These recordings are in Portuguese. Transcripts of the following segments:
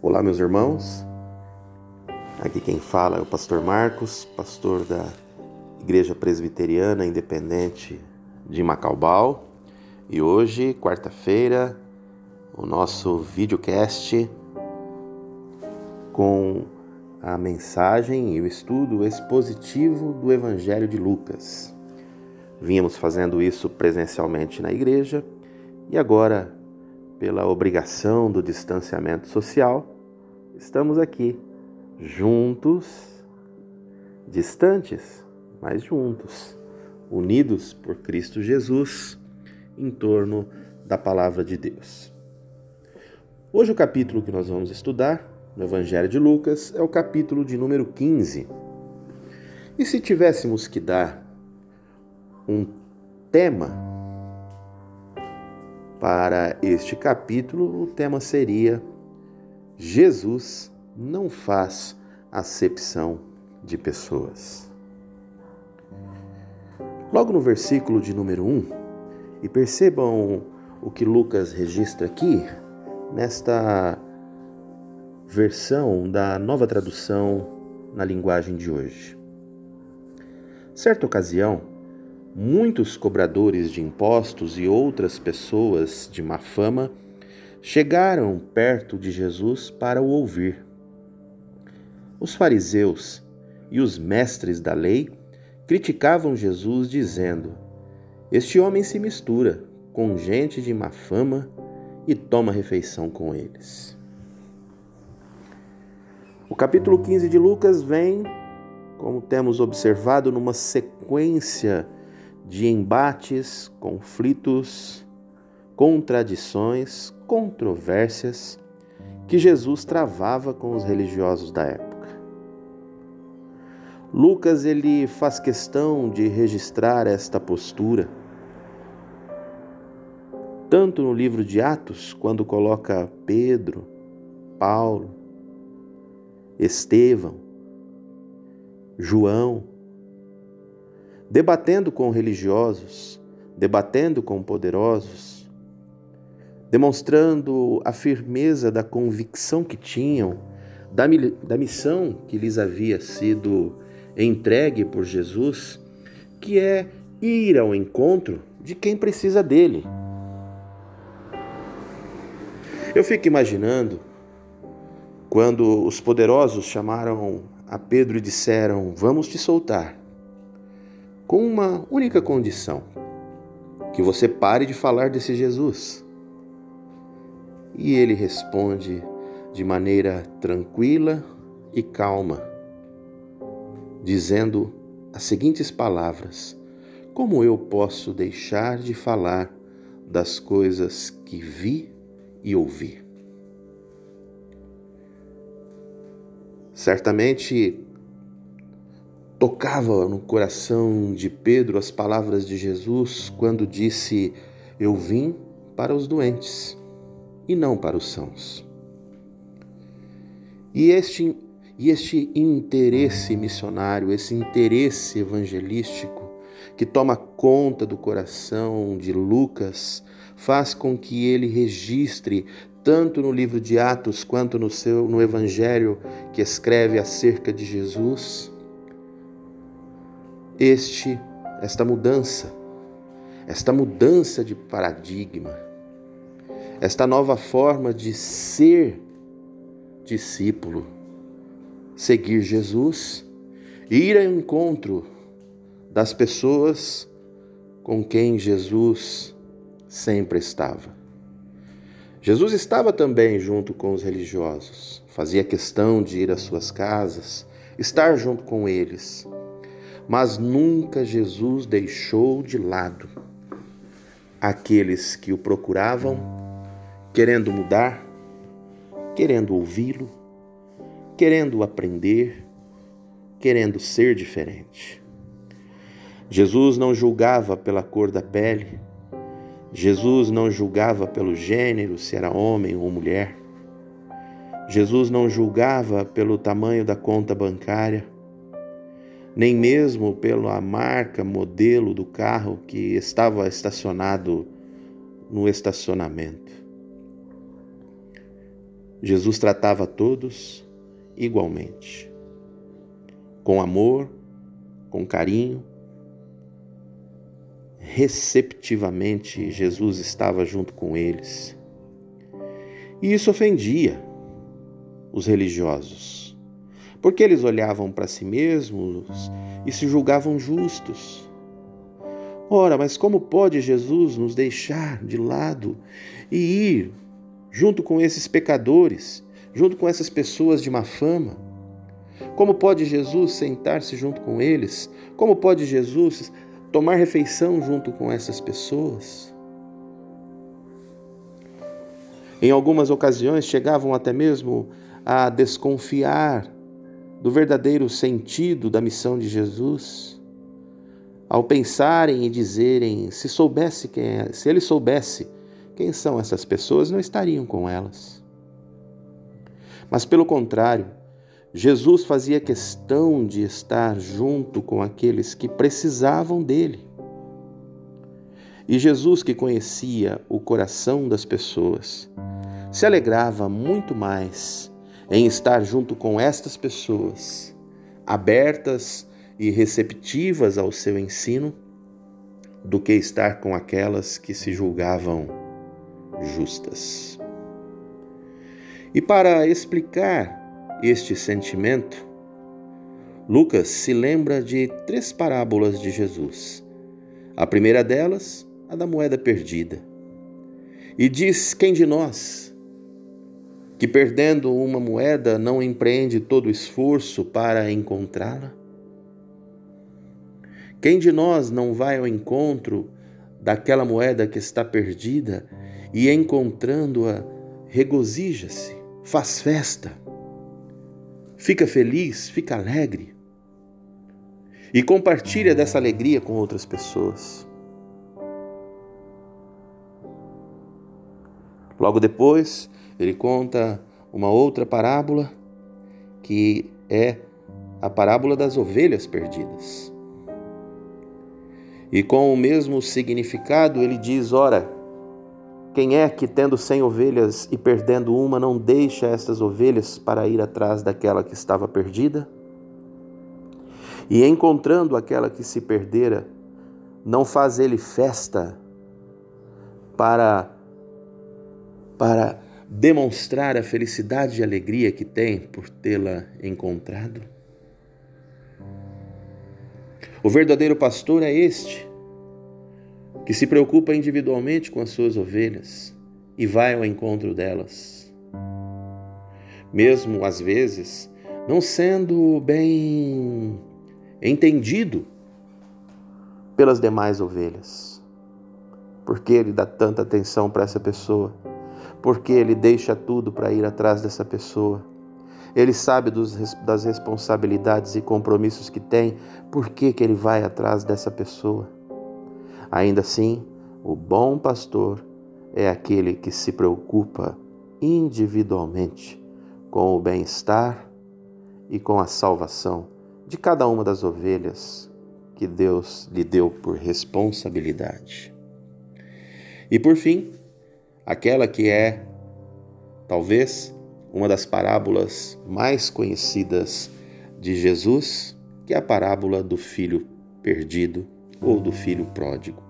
Olá, meus irmãos. Aqui quem fala é o pastor Marcos, pastor da Igreja Presbiteriana Independente de Macaubal. E hoje, quarta-feira, o nosso videocast com a mensagem e o estudo expositivo do Evangelho de Lucas. Vínhamos fazendo isso presencialmente na igreja e agora, pela obrigação do distanciamento social, estamos aqui, juntos, distantes, mas juntos, unidos por Cristo Jesus em torno da palavra de Deus. Hoje, o capítulo que nós vamos estudar no Evangelho de Lucas é o capítulo de número 15. E se tivéssemos que dar um tema para este capítulo, o tema seria Jesus não faz acepção de pessoas. Logo no versículo de número 1, e percebam o que Lucas registra aqui, nesta versão da nova tradução na linguagem de hoje. Certa ocasião, muitos cobradores de impostos e outras pessoas de má fama chegaram perto de Jesus para o ouvir. Os fariseus e os mestres da lei criticavam Jesus, dizendo: Este homem se mistura com gente de má fama e toma refeição com eles. O capítulo 15 de Lucas vem, como temos observado, numa sequência de embates, conflitos, contradições, controvérsias que Jesus travava com os religiosos da época. Lucas ele faz questão de registrar esta postura tanto no livro de Atos, quando coloca Pedro, Paulo, Estevão, João, debatendo com religiosos, debatendo com poderosos, demonstrando a firmeza da convicção que tinham da, da missão que lhes havia sido entregue por Jesus, que é ir ao encontro de quem precisa dele. Eu fico imaginando quando os poderosos chamaram a Pedro e disseram: Vamos te soltar, com uma única condição: que você pare de falar desse Jesus. E ele responde de maneira tranquila e calma, dizendo as seguintes palavras: Como eu posso deixar de falar das coisas que vi e ouvi? Certamente tocava no coração de Pedro as palavras de Jesus quando disse: Eu vim para os doentes e não para os sãos. E este, e este interesse missionário, esse interesse evangelístico que toma conta do coração de Lucas, faz com que ele registre tanto no livro de Atos quanto no seu no evangelho que escreve acerca de Jesus este esta mudança, esta mudança de paradigma esta nova forma de ser discípulo, seguir Jesus, ir ao encontro das pessoas com quem Jesus sempre estava. Jesus estava também junto com os religiosos, fazia questão de ir às suas casas, estar junto com eles, mas nunca Jesus deixou de lado aqueles que o procuravam querendo mudar, querendo ouvi-lo, querendo aprender, querendo ser diferente. Jesus não julgava pela cor da pele, Jesus não julgava pelo gênero, se era homem ou mulher. Jesus não julgava pelo tamanho da conta bancária. Nem mesmo pela marca, modelo do carro que estava estacionado no estacionamento. Jesus tratava todos igualmente, com amor, com carinho. Receptivamente, Jesus estava junto com eles. E isso ofendia os religiosos, porque eles olhavam para si mesmos e se julgavam justos. Ora, mas como pode Jesus nos deixar de lado e ir junto com esses pecadores, junto com essas pessoas de má fama? Como pode Jesus sentar-se junto com eles? Como pode Jesus tomar refeição junto com essas pessoas? Em algumas ocasiões chegavam até mesmo a desconfiar do verdadeiro sentido da missão de Jesus, ao pensarem e dizerem, se soubesse quem é, se ele soubesse quem são essas pessoas, não estariam com elas. Mas pelo contrário, Jesus fazia questão de estar junto com aqueles que precisavam dele. E Jesus, que conhecia o coração das pessoas, se alegrava muito mais em estar junto com estas pessoas, abertas e receptivas ao seu ensino, do que estar com aquelas que se julgavam justas. E para explicar este sentimento, Lucas se lembra de três parábolas de Jesus. A primeira delas, a da moeda perdida. E diz: Quem de nós que perdendo uma moeda não empreende todo o esforço para encontrá-la? Quem de nós não vai ao encontro daquela moeda que está perdida e encontrando-a regozija-se, faz festa, fica feliz, fica alegre e compartilha dessa alegria com outras pessoas? Logo depois, ele conta uma outra parábola que é a parábola das ovelhas perdidas. E com o mesmo significado, ele diz: Ora, quem é que, tendo cem ovelhas e perdendo uma, não deixa estas ovelhas para ir atrás daquela que estava perdida? E encontrando aquela que se perdera, não faz ele festa para para demonstrar a felicidade e alegria que tem por tê-la encontrado? O verdadeiro pastor é este, que se preocupa individualmente com as suas ovelhas e vai ao encontro delas. Mesmo às vezes não sendo bem entendido pelas demais ovelhas. Por que ele dá tanta atenção para essa pessoa? Porque ele deixa tudo para ir atrás dessa pessoa. Ele sabe dos, das responsabilidades e compromissos que tem, por que, que ele vai atrás dessa pessoa? Ainda assim, o bom pastor é aquele que se preocupa individualmente com o bem-estar e com a salvação de cada uma das ovelhas que Deus lhe deu por responsabilidade. E por fim, aquela que é, talvez, uma das parábolas mais conhecidas de Jesus, que é a parábola do filho perdido ou do filho pródigo.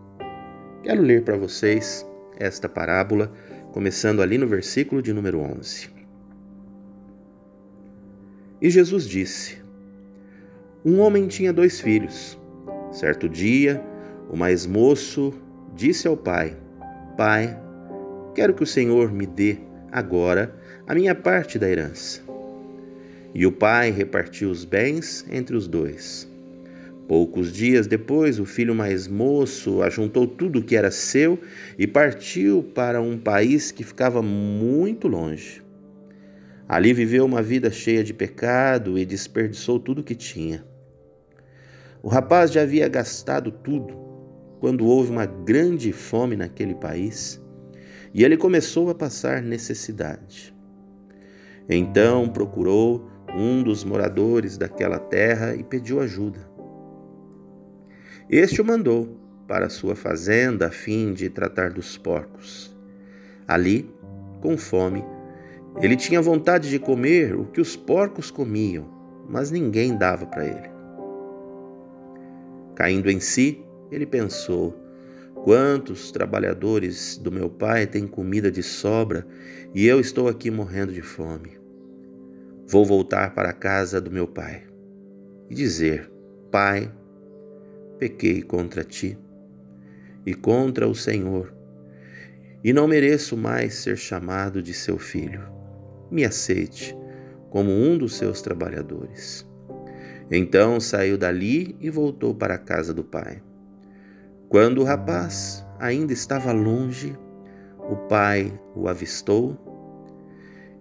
Quero ler para vocês esta parábola, começando ali no versículo de número 11. E Jesus disse: Um homem tinha dois filhos. Certo dia, o mais moço disse ao pai: Pai, Quero que o Senhor me dê agora a minha parte da herança. E o pai repartiu os bens entre os dois. Poucos dias depois, o filho mais moço ajuntou tudo o que era seu e partiu para um país que ficava muito longe. Ali viveu uma vida cheia de pecado e desperdiçou tudo o que tinha. O rapaz já havia gastado tudo quando houve uma grande fome naquele país e ele começou a passar necessidade. Então procurou um dos moradores daquela terra e pediu ajuda. Este o mandou para sua fazenda a fim de tratar dos porcos. Ali, com fome, ele tinha vontade de comer o que os porcos comiam, mas ninguém dava para ele. Caindo em si, ele pensou: quantos trabalhadores do meu pai têm comida de sobra e eu estou aqui morrendo de fome. Vou voltar para a casa do meu pai e dizer: Pai, pequei contra ti e contra o Senhor, e não mereço mais ser chamado de seu filho. Me aceite como um dos seus trabalhadores. Então saiu dali e voltou para a casa do pai. Quando o rapaz ainda estava longe, o pai o avistou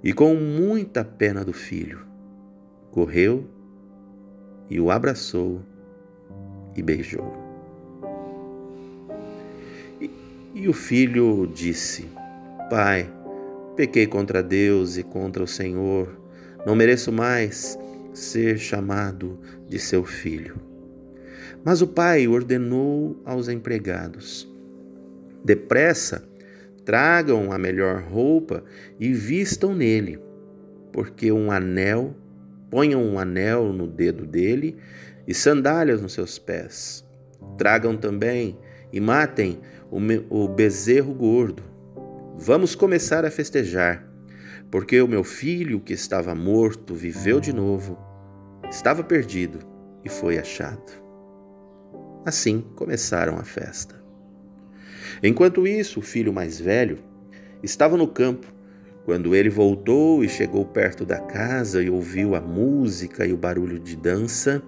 e, com muita pena do filho, correu e o abraçou e beijou. E, e o filho disse: Pai, pequei contra Deus e contra o Senhor, não mereço mais ser chamado de seu filho. Mas o pai ordenou aos empregados: Depressa, tragam a melhor roupa e vistam nele, porque um anel, ponham um anel no dedo dele e sandálias nos seus pés. Tragam também e matem o bezerro gordo. Vamos começar a festejar, porque o meu filho que estava morto viveu de novo, estava perdido e foi achado. Assim começaram a festa. Enquanto isso, o filho mais velho estava no campo. Quando ele voltou e chegou perto da casa e ouviu a música e o barulho de dança,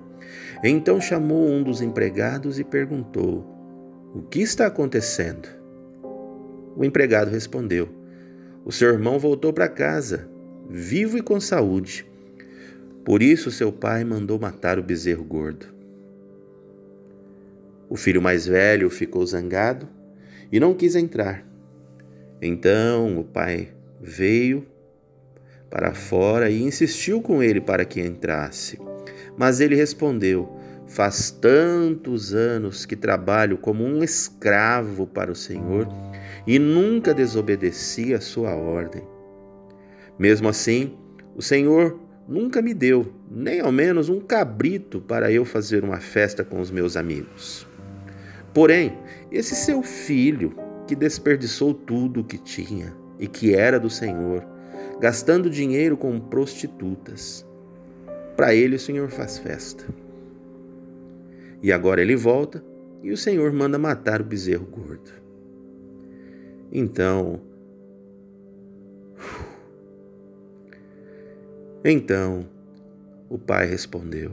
então chamou um dos empregados e perguntou: O que está acontecendo? O empregado respondeu: O seu irmão voltou para casa, vivo e com saúde. Por isso seu pai mandou matar o bezerro gordo. O filho mais velho ficou zangado e não quis entrar. Então o pai veio para fora e insistiu com ele para que entrasse. Mas ele respondeu: Faz tantos anos que trabalho como um escravo para o Senhor e nunca desobedeci a sua ordem. Mesmo assim, o Senhor nunca me deu nem ao menos um cabrito para eu fazer uma festa com os meus amigos. Porém, esse seu filho, que desperdiçou tudo o que tinha e que era do Senhor, gastando dinheiro com prostitutas, para ele o Senhor faz festa. E agora ele volta e o Senhor manda matar o bezerro gordo. Então, então o pai respondeu: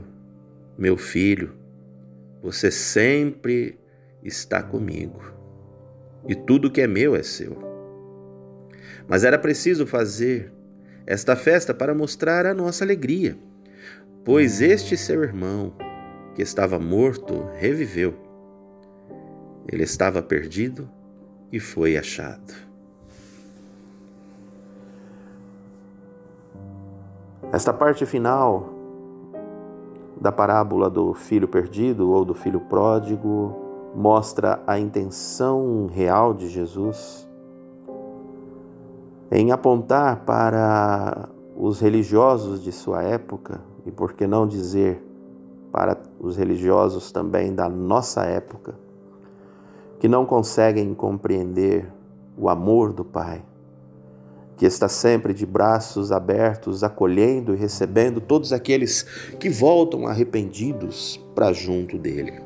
Meu filho, você sempre está comigo, e tudo que é meu é seu. Mas era preciso fazer esta festa para mostrar a nossa alegria, pois este seu irmão, que estava morto, reviveu. Ele estava perdido e foi achado. Esta parte final da parábola do filho perdido ou do filho pródigo mostra a intenção real de Jesus em apontar para os religiosos de sua época, e por que não dizer para os religiosos também da nossa época, que não conseguem compreender o amor do Pai, que está sempre de braços abertos, acolhendo e recebendo todos aqueles que voltam arrependidos para junto dele.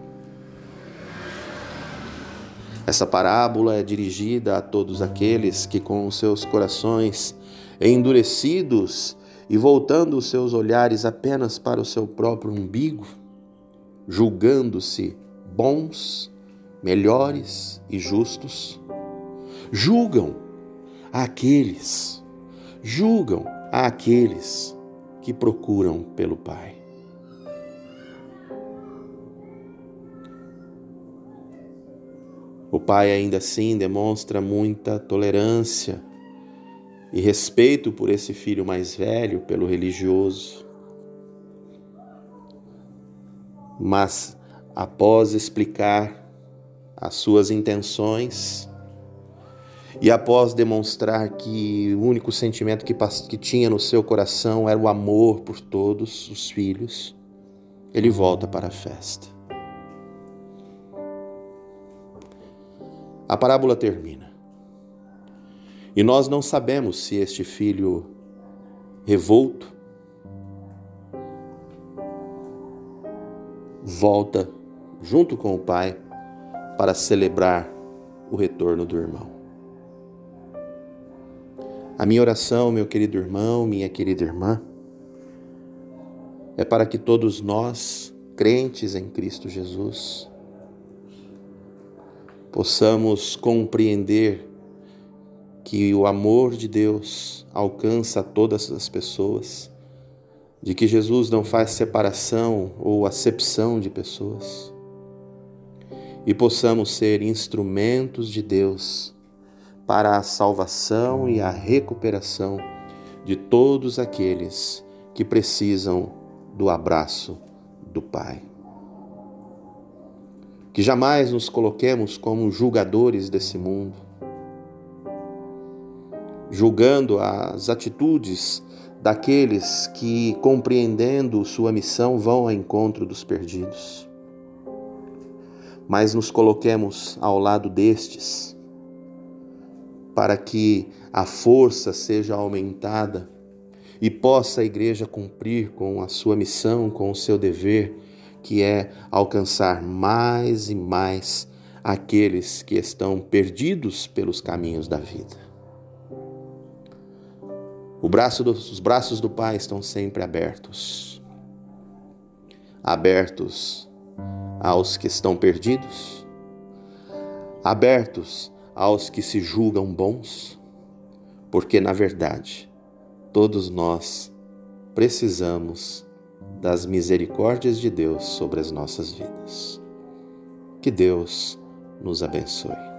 Essa parábola é dirigida a todos aqueles que, com os seus corações endurecidos e voltando os seus olhares apenas para o seu próprio umbigo, julgando-se bons, melhores e justos, julgam aqueles, julgam aqueles que procuram pelo Pai. O pai ainda assim demonstra muita tolerância e respeito por esse filho mais velho, pelo religioso. Mas após explicar as suas intenções e após demonstrar que o único sentimento que, que tinha no seu coração era o amor por todos os filhos, ele volta para a festa. A parábola termina. E nós não sabemos se este filho revolto volta junto com o pai para celebrar o retorno do irmão. A minha oração, meu querido irmão, minha querida irmã, é para que todos nós, crentes em Cristo Jesus, possamos compreender que o amor de Deus alcança todas as pessoas, de que Jesus não faz separação ou acepção de pessoas, e possamos ser instrumentos de Deus para a salvação e a recuperação de todos aqueles que precisam do abraço do Pai. Que jamais nos coloquemos como julgadores desse mundo, julgando as atitudes daqueles que, compreendendo sua missão, vão ao encontro dos perdidos. Mas nos coloquemos ao lado destes, para que a força seja aumentada e possa a igreja cumprir com a sua missão, com o seu dever que é alcançar mais e mais aqueles que estão perdidos pelos caminhos da vida. Braço os braços do Pai estão sempre abertos. Abertos aos que estão perdidos, abertos aos que se julgam bons, porque na verdade todos nós precisamos das misericórdias de Deus sobre as nossas vidas. Que Deus nos abençoe.